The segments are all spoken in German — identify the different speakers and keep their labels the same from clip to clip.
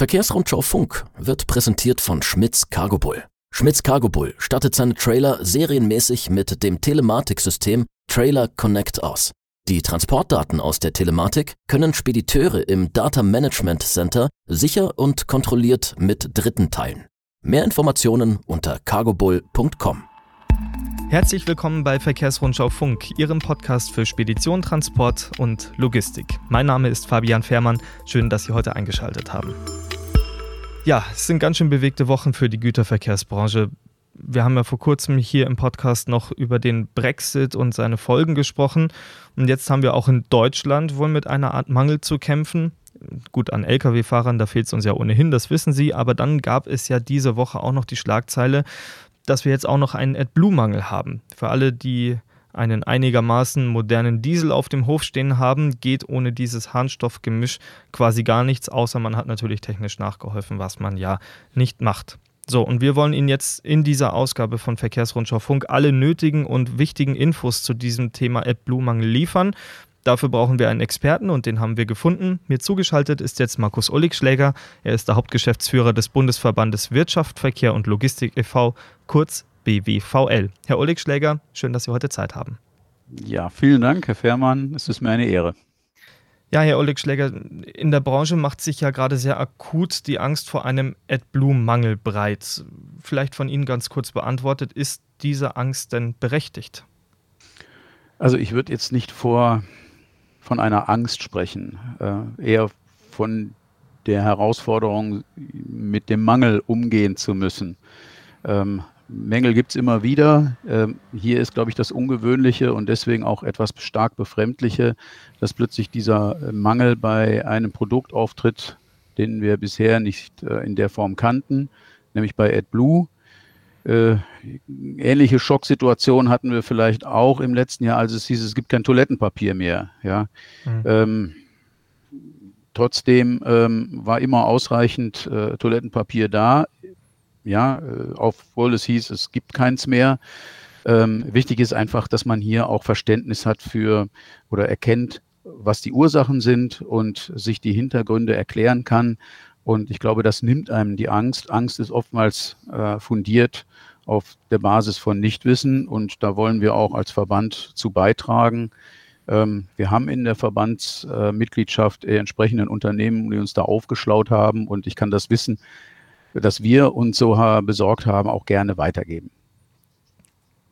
Speaker 1: Verkehrsrundschau Funk wird präsentiert von Schmitz Cargo Bull. Schmitz Cargo Bull stattet seine Trailer serienmäßig mit dem Telematiksystem Trailer Connect aus. Die Transportdaten aus der Telematik können Spediteure im Data Management Center sicher und kontrolliert mit Dritten teilen. Mehr Informationen unter cargobull.com.
Speaker 2: Herzlich willkommen bei Verkehrsrundschau Funk, Ihrem Podcast für Spedition, Transport und Logistik. Mein Name ist Fabian Fehrmann. Schön, dass Sie heute eingeschaltet haben. Ja, es sind ganz schön bewegte Wochen für die Güterverkehrsbranche. Wir haben ja vor kurzem hier im Podcast noch über den Brexit und seine Folgen gesprochen. Und jetzt haben wir auch in Deutschland wohl mit einer Art Mangel zu kämpfen. Gut, an Lkw-Fahrern, da fehlt es uns ja ohnehin, das wissen Sie. Aber dann gab es ja diese Woche auch noch die Schlagzeile, dass wir jetzt auch noch einen AdBlue-Mangel haben. Für alle, die einen einigermaßen modernen Diesel auf dem Hof stehen haben, geht ohne dieses Harnstoffgemisch quasi gar nichts, außer man hat natürlich technisch nachgeholfen, was man ja nicht macht. So, und wir wollen Ihnen jetzt in dieser Ausgabe von Verkehrsrundschau Funk alle nötigen und wichtigen Infos zu diesem Thema AdBlue-Mangel liefern. Dafür brauchen wir einen Experten und den haben wir gefunden. Mir zugeschaltet ist jetzt Markus Olligschläger. Er ist der Hauptgeschäftsführer des Bundesverbandes Wirtschaft, Verkehr und Logistik e.V., kurz BWVL. Herr Olligschläger, schön, dass Sie heute Zeit haben.
Speaker 3: Ja, vielen Dank, Herr Fährmann. Es ist mir eine Ehre.
Speaker 2: Ja, Herr Olligschläger, in der Branche macht sich ja gerade sehr akut die Angst vor einem AdBlue-Mangel breit. Vielleicht von Ihnen ganz kurz beantwortet, ist diese Angst denn berechtigt?
Speaker 3: Also ich würde jetzt nicht vor von einer Angst sprechen, äh, eher von der Herausforderung, mit dem Mangel umgehen zu müssen. Ähm, Mängel gibt es immer wieder. Ähm, hier ist, glaube ich, das Ungewöhnliche und deswegen auch etwas stark Befremdliche, dass plötzlich dieser äh, Mangel bei einem Produkt auftritt, den wir bisher nicht äh, in der Form kannten, nämlich bei AdBlue. Äh, ähnliche Schocksituationen hatten wir vielleicht auch im letzten Jahr, als es hieß, es gibt kein Toilettenpapier mehr. Ja. Mhm. Ähm, trotzdem ähm, war immer ausreichend äh, Toilettenpapier da. Ja, äh, obwohl es hieß, es gibt keins mehr. Ähm, wichtig ist einfach, dass man hier auch Verständnis hat für oder erkennt, was die Ursachen sind und sich die Hintergründe erklären kann. Und ich glaube, das nimmt einem die Angst. Angst ist oftmals äh, fundiert auf der Basis von Nichtwissen und da wollen wir auch als Verband zu beitragen. Ähm, wir haben in der Verbandsmitgliedschaft äh, entsprechenden Unternehmen, die uns da aufgeschlaut haben und ich kann das Wissen, das wir uns so besorgt haben, auch gerne weitergeben.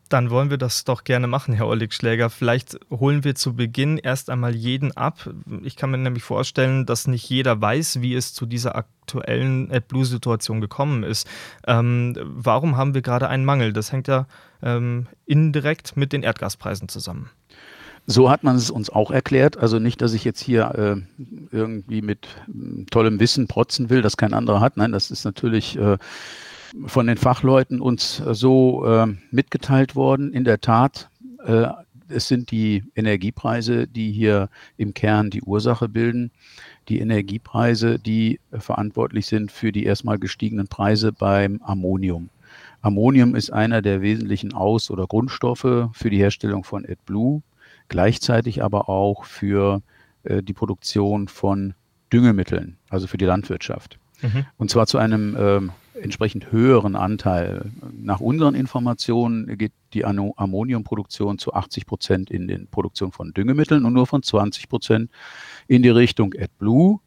Speaker 2: Dann wollen wir das doch gerne machen, Herr Olligschläger. Vielleicht holen wir zu Beginn erst einmal jeden ab. Ich kann mir nämlich vorstellen, dass nicht jeder weiß, wie es zu dieser aktuellen AdBlue-Situation gekommen ist. Ähm, warum haben wir gerade einen Mangel? Das hängt ja ähm, indirekt mit den Erdgaspreisen zusammen.
Speaker 3: So hat man es uns auch erklärt. Also nicht, dass ich jetzt hier äh, irgendwie mit äh, tollem Wissen protzen will, das kein anderer hat. Nein, das ist natürlich äh, von den Fachleuten uns äh, so äh, mitgeteilt worden. In der Tat, äh, es sind die Energiepreise, die hier im Kern die Ursache bilden. Die Energiepreise, die verantwortlich sind für die erstmal gestiegenen Preise beim Ammonium. Ammonium ist einer der wesentlichen Aus- oder Grundstoffe für die Herstellung von AdBlue, gleichzeitig aber auch für äh, die Produktion von Düngemitteln, also für die Landwirtschaft. Mhm. Und zwar zu einem ähm, entsprechend höheren Anteil. Nach unseren Informationen geht die Ammoniumproduktion zu 80 Prozent in den Produktion von Düngemitteln und nur von 20 Prozent in die Richtung AdBlue.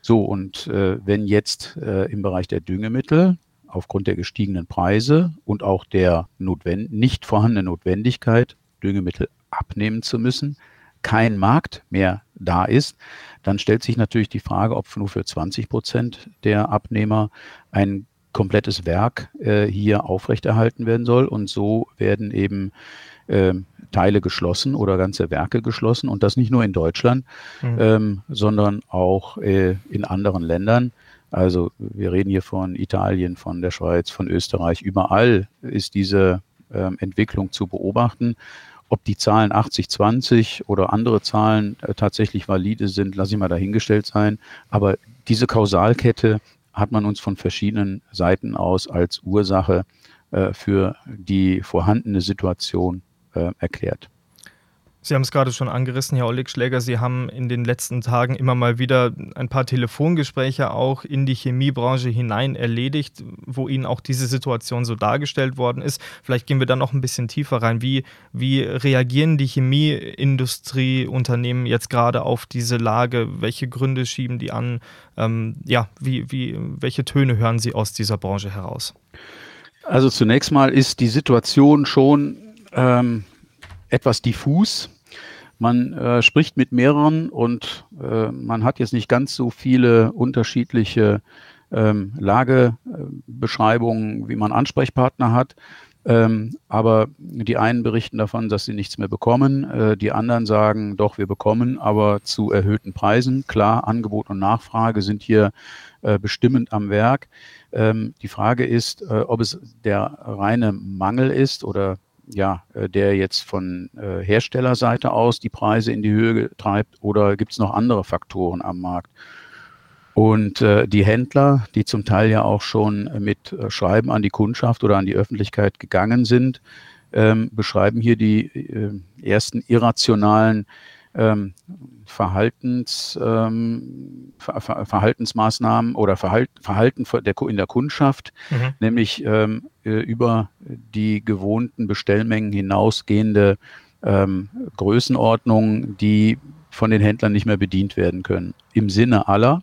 Speaker 3: So, und äh, wenn jetzt äh, im Bereich der Düngemittel aufgrund der gestiegenen Preise und auch der nicht vorhandenen Notwendigkeit, Düngemittel abnehmen zu müssen, kein Markt mehr da ist, dann stellt sich natürlich die Frage, ob nur für 20 Prozent der Abnehmer ein komplettes Werk äh, hier aufrechterhalten werden soll. Und so werden eben äh, Teile geschlossen oder ganze Werke geschlossen. Und das nicht nur in Deutschland, mhm. ähm, sondern auch äh, in anderen Ländern. Also wir reden hier von Italien, von der Schweiz, von Österreich. Überall ist diese ähm, Entwicklung zu beobachten. Ob die Zahlen 80-20 oder andere Zahlen äh, tatsächlich valide sind, lasse ich mal dahingestellt sein. Aber diese Kausalkette hat man uns von verschiedenen Seiten aus als Ursache äh, für die vorhandene Situation äh, erklärt.
Speaker 2: Sie haben es gerade schon angerissen, Herr Oleg Schläger. Sie haben in den letzten Tagen immer mal wieder ein paar Telefongespräche auch in die Chemiebranche hinein erledigt, wo Ihnen auch diese Situation so dargestellt worden ist. Vielleicht gehen wir da noch ein bisschen tiefer rein. Wie, wie reagieren die Chemieindustrieunternehmen jetzt gerade auf diese Lage? Welche Gründe schieben die an? Ähm, ja, wie, wie, welche Töne hören Sie aus dieser Branche heraus?
Speaker 3: Also zunächst mal ist die Situation schon ähm, etwas diffus. Man äh, spricht mit mehreren und äh, man hat jetzt nicht ganz so viele unterschiedliche ähm, Lagebeschreibungen, wie man Ansprechpartner hat. Ähm, aber die einen berichten davon, dass sie nichts mehr bekommen. Äh, die anderen sagen, doch, wir bekommen, aber zu erhöhten Preisen. Klar, Angebot und Nachfrage sind hier äh, bestimmend am Werk. Ähm, die Frage ist, äh, ob es der reine Mangel ist oder ja, äh, der jetzt von äh, Herstellerseite aus die Preise in die Höhe treibt oder gibt es noch andere Faktoren am Markt? Und äh, die Händler, die zum Teil ja auch schon mit Schreiben an die Kundschaft oder an die Öffentlichkeit gegangen sind, ähm, beschreiben hier die ersten irrationalen ähm, Verhaltens, ähm, Ver Ver Verhaltensmaßnahmen oder Verhalt Verhalten der, in der Kundschaft, mhm. nämlich ähm, äh, über die gewohnten Bestellmengen hinausgehende ähm, Größenordnungen, die von den Händlern nicht mehr bedient werden können. Im Sinne aller.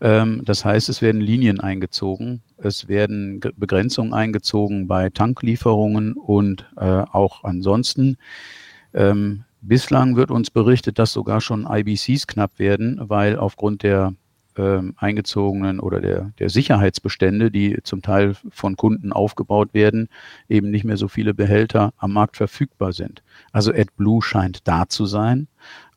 Speaker 3: Ähm, das heißt, es werden Linien eingezogen, es werden Begrenzungen eingezogen bei Tanklieferungen und äh, auch ansonsten. Ähm, Bislang wird uns berichtet, dass sogar schon IBCs knapp werden, weil aufgrund der ähm, eingezogenen oder der, der Sicherheitsbestände, die zum Teil von Kunden aufgebaut werden, eben nicht mehr so viele Behälter am Markt verfügbar sind. Also AdBlue scheint da zu sein.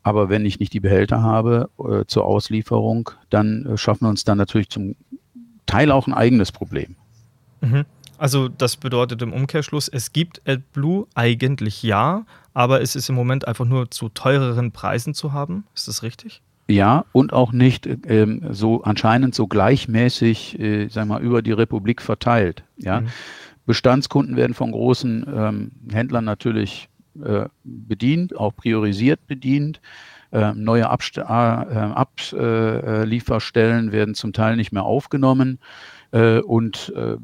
Speaker 3: Aber wenn ich nicht die Behälter habe äh, zur Auslieferung, dann äh, schaffen wir uns dann natürlich zum Teil auch ein eigenes Problem.
Speaker 2: Mhm. Also das bedeutet im Umkehrschluss, es gibt AdBlue eigentlich ja, aber es ist im Moment einfach nur zu teureren Preisen zu haben. Ist das richtig?
Speaker 3: Ja, und auch nicht ähm, so anscheinend so gleichmäßig, äh, sagen wir mal, über die Republik verteilt. Ja? Mhm. Bestandskunden werden von großen ähm, Händlern natürlich äh, bedient, auch priorisiert bedient. Äh, neue Abst äh, Ablieferstellen werden zum Teil nicht mehr aufgenommen. Äh, und äh,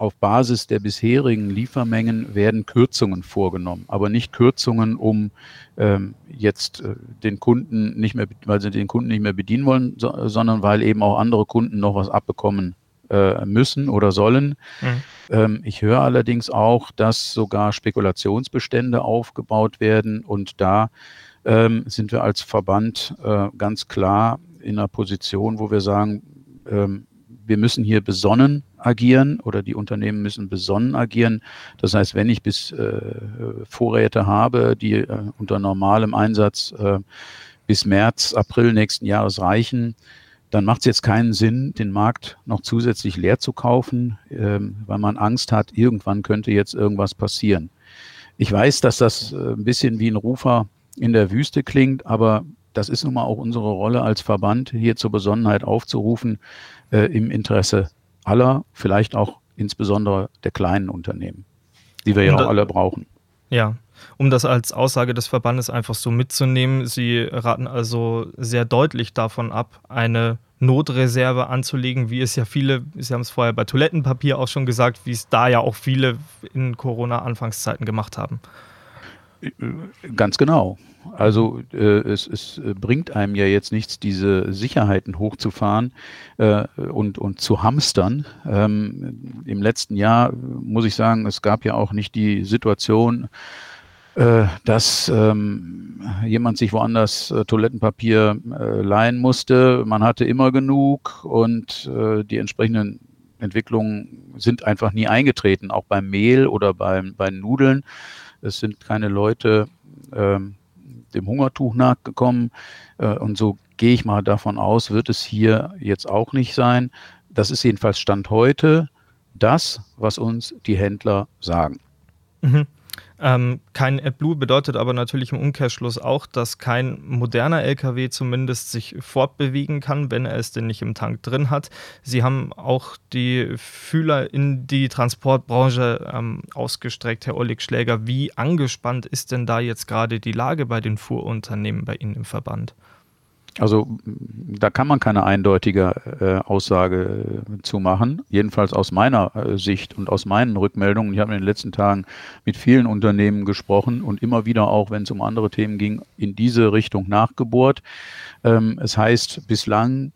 Speaker 3: auf Basis der bisherigen Liefermengen werden Kürzungen vorgenommen, aber nicht Kürzungen, um ähm, jetzt äh, den Kunden nicht mehr, weil sie den Kunden nicht mehr bedienen wollen, so, sondern weil eben auch andere Kunden noch was abbekommen äh, müssen oder sollen. Mhm. Ähm, ich höre allerdings auch, dass sogar Spekulationsbestände aufgebaut werden und da ähm, sind wir als Verband äh, ganz klar in einer Position, wo wir sagen, ähm, wir müssen hier besonnen agieren oder die Unternehmen müssen besonnen agieren. Das heißt, wenn ich bis äh, Vorräte habe, die äh, unter normalem Einsatz äh, bis März, April nächsten Jahres reichen, dann macht es jetzt keinen Sinn, den Markt noch zusätzlich leer zu kaufen, ähm, weil man Angst hat, irgendwann könnte jetzt irgendwas passieren. Ich weiß, dass das äh, ein bisschen wie ein Rufer in der Wüste klingt, aber das ist nun mal auch unsere Rolle als Verband, hier zur Besonnenheit aufzurufen äh, im Interesse aller, vielleicht auch insbesondere der kleinen Unternehmen, die wir ja auch alle brauchen.
Speaker 2: Ja, um das als Aussage des Verbandes einfach so mitzunehmen, Sie raten also sehr deutlich davon ab, eine Notreserve anzulegen, wie es ja viele, Sie haben es vorher bei Toilettenpapier auch schon gesagt, wie es da ja auch viele in Corona-Anfangszeiten gemacht haben.
Speaker 3: Ganz genau. Also äh, es, es, bringt einem ja jetzt nichts, diese Sicherheiten hochzufahren äh, und, und zu hamstern. Ähm, Im letzten Jahr muss ich sagen, es gab ja auch nicht die Situation, äh, dass ähm, jemand sich woanders äh, Toilettenpapier äh, leihen musste. Man hatte immer genug und äh, die entsprechenden Entwicklungen sind einfach nie eingetreten, auch beim Mehl oder beim, bei Nudeln. Es sind keine Leute ähm, dem Hungertuch nachgekommen. Äh, und so gehe ich mal davon aus, wird es hier jetzt auch nicht sein. Das ist jedenfalls Stand heute das, was uns die Händler sagen.
Speaker 2: Mhm. Ähm, kein AdBlue bedeutet aber natürlich im Umkehrschluss auch, dass kein moderner LKW zumindest sich fortbewegen kann, wenn er es denn nicht im Tank drin hat. Sie haben auch die Fühler in die Transportbranche ähm, ausgestreckt, Herr Oleg Schläger. Wie angespannt ist denn da jetzt gerade die Lage bei den Fuhrunternehmen bei Ihnen im Verband?
Speaker 3: Also da kann man keine eindeutige äh, Aussage äh, zu machen. Jedenfalls aus meiner äh, Sicht und aus meinen Rückmeldungen. Ich habe in den letzten Tagen mit vielen Unternehmen gesprochen und immer wieder auch, wenn es um andere Themen ging, in diese Richtung nachgebohrt. Ähm, es heißt, bislang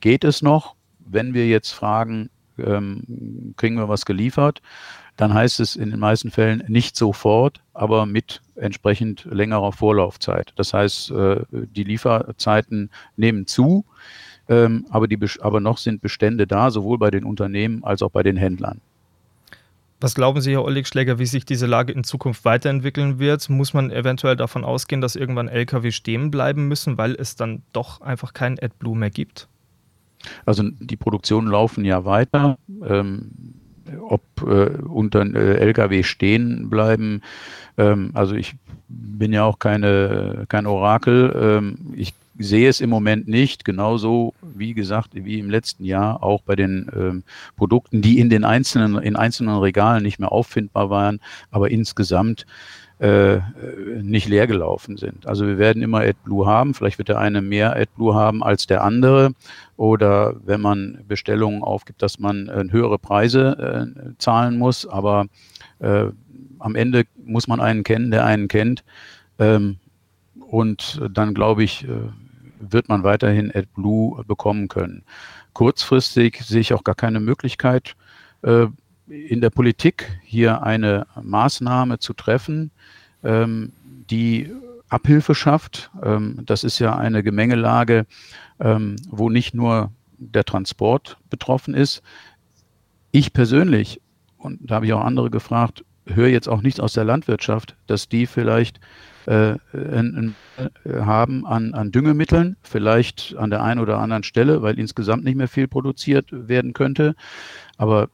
Speaker 3: geht es noch. Wenn wir jetzt fragen, ähm, kriegen wir was geliefert, dann heißt es in den meisten Fällen nicht sofort, aber mit entsprechend längerer Vorlaufzeit. Das heißt, äh, die Lieferzeiten nehmen zu, ähm, aber, die, aber noch sind Bestände da, sowohl bei den Unternehmen als auch bei den Händlern.
Speaker 2: Was glauben Sie, Herr Oleg Schläger, wie sich diese Lage in Zukunft weiterentwickeln wird? Muss man eventuell davon ausgehen, dass irgendwann Lkw stehen bleiben müssen, weil es dann doch einfach kein AdBlue mehr gibt?
Speaker 3: Also die Produktionen laufen ja weiter. Ähm, ob äh, unter äh, Lkw stehen bleiben. Ähm, also ich bin ja auch keine, kein Orakel. Ähm, ich sehe es im Moment nicht, genauso wie gesagt, wie im letzten Jahr auch bei den ähm, Produkten, die in den einzelnen, in einzelnen Regalen nicht mehr auffindbar waren, aber insgesamt äh, nicht leer gelaufen sind. Also wir werden immer AdBlue haben, vielleicht wird der eine mehr AdBlue haben als der andere oder wenn man Bestellungen aufgibt, dass man äh, höhere Preise äh, zahlen muss, aber äh, am Ende muss man einen kennen, der einen kennt ähm, und dann glaube ich, äh, wird man weiterhin AdBlue bekommen können. Kurzfristig sehe ich auch gar keine Möglichkeit, in der Politik hier eine Maßnahme zu treffen, ähm, die Abhilfe schafft. Ähm, das ist ja eine Gemengelage, ähm, wo nicht nur der Transport betroffen ist. Ich persönlich, und da habe ich auch andere gefragt, höre jetzt auch nichts aus der Landwirtschaft, dass die vielleicht äh, ein, ein, äh, haben an, an Düngemitteln, vielleicht an der einen oder anderen Stelle, weil insgesamt nicht mehr viel produziert werden könnte. Aber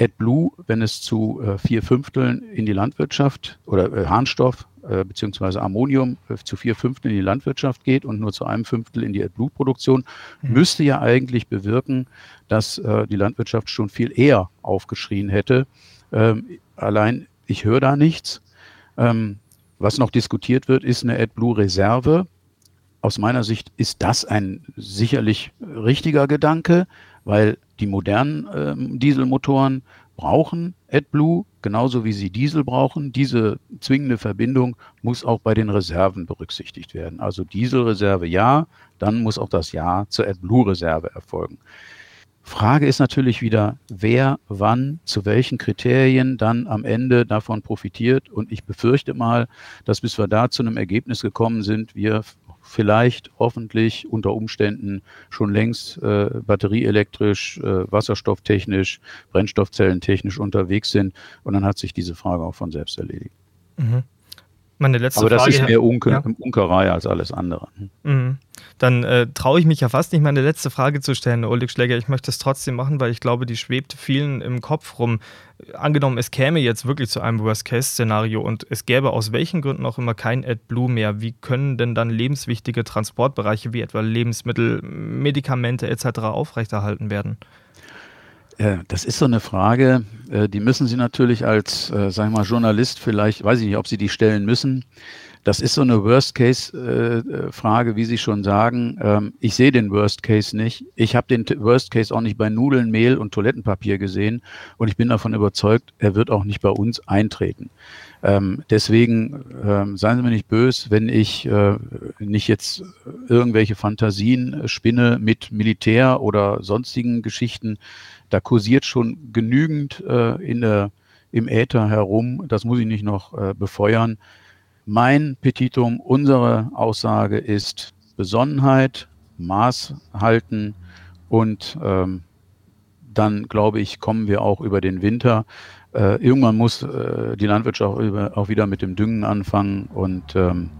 Speaker 3: AdBlue, wenn es zu äh, vier Fünfteln in die Landwirtschaft oder äh, Harnstoff äh, beziehungsweise Ammonium äh, zu vier Fünfteln in die Landwirtschaft geht und nur zu einem Fünftel in die AdBlue-Produktion, mhm. müsste ja eigentlich bewirken, dass äh, die Landwirtschaft schon viel eher aufgeschrien hätte. Ähm, allein ich höre da nichts. Ähm, was noch diskutiert wird, ist eine AdBlue-Reserve. Aus meiner Sicht ist das ein sicherlich richtiger Gedanke, weil die modernen ähm, Dieselmotoren brauchen AdBlue, genauso wie sie Diesel brauchen. Diese zwingende Verbindung muss auch bei den Reserven berücksichtigt werden. Also Dieselreserve ja, dann muss auch das Ja zur AdBlue-Reserve erfolgen. Frage ist natürlich wieder, wer wann zu welchen Kriterien dann am Ende davon profitiert. Und ich befürchte mal, dass bis wir da zu einem Ergebnis gekommen sind, wir vielleicht hoffentlich unter Umständen schon längst äh, batterieelektrisch, äh, wasserstofftechnisch, brennstoffzellentechnisch unterwegs sind. Und dann hat sich diese Frage auch von selbst erledigt. Mhm.
Speaker 2: Meine letzte
Speaker 3: Aber das
Speaker 2: Frage,
Speaker 3: ist mehr Unke, ja. Unkerei als alles andere.
Speaker 2: Mhm. Dann äh, traue ich mich ja fast nicht, meine letzte Frage zu stellen, Ulrich Schläger. Ich möchte es trotzdem machen, weil ich glaube, die schwebt vielen im Kopf rum. Angenommen, es käme jetzt wirklich zu einem Worst-Case-Szenario und es gäbe aus welchen Gründen auch immer kein AdBlue mehr. Wie können denn dann lebenswichtige Transportbereiche wie etwa Lebensmittel, Medikamente etc. aufrechterhalten werden?
Speaker 3: Das ist so eine Frage, äh, die müssen Sie natürlich als, äh, sagen wir mal, Journalist vielleicht, weiß ich nicht, ob Sie die stellen müssen. Das ist so eine Worst-Case-Frage, wie Sie schon sagen. Ähm, ich sehe den Worst-Case nicht. Ich habe den Worst-Case auch nicht bei Nudeln, Mehl und Toilettenpapier gesehen und ich bin davon überzeugt, er wird auch nicht bei uns eintreten. Ähm, deswegen ähm, seien Sie mir nicht böse, wenn ich äh, nicht jetzt irgendwelche Fantasien spinne mit Militär oder sonstigen Geschichten. Da kursiert schon genügend äh, in der, im Äther herum. Das muss ich nicht noch äh, befeuern. Mein Petitum, unsere Aussage ist Besonnenheit, Maß halten und ähm, dann, glaube ich, kommen wir auch über den Winter. Äh, irgendwann muss äh, die Landwirtschaft auch, wieder mit dem Düngen anfangen und ähm,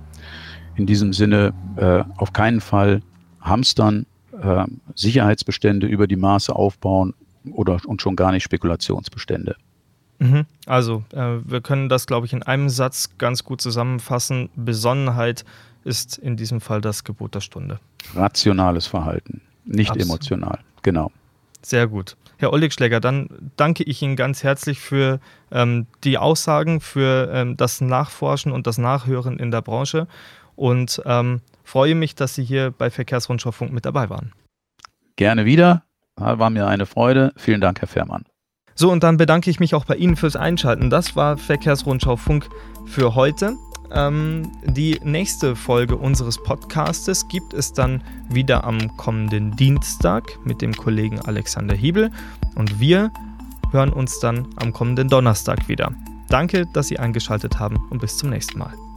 Speaker 3: in diesem Sinne äh, auf keinen Fall hamstern, äh, Sicherheitsbestände über die Maße aufbauen oder und schon gar nicht Spekulationsbestände.
Speaker 2: Mhm. Also, äh, wir können das, glaube ich, in einem Satz ganz gut zusammenfassen. Besonnenheit ist in diesem Fall das Gebot der Stunde.
Speaker 3: Rationales Verhalten, nicht Absolut. emotional. Genau.
Speaker 2: Sehr gut. Herr Olligschläger, dann danke ich Ihnen ganz herzlich für ähm, die Aussagen, für ähm, das Nachforschen und das Nachhören in der Branche und ähm, freue mich, dass Sie hier bei Verkehrsrundschau Funk mit dabei waren.
Speaker 3: Gerne wieder. War mir eine Freude. Vielen Dank, Herr Fährmann.
Speaker 2: So, und dann bedanke ich mich auch bei Ihnen fürs Einschalten. Das war Verkehrsrundschau Funk für heute. Ähm, die nächste Folge unseres Podcastes gibt es dann wieder am kommenden Dienstag mit dem Kollegen Alexander Hiebel und wir hören uns dann am kommenden Donnerstag wieder. Danke, dass Sie eingeschaltet haben und bis zum nächsten Mal.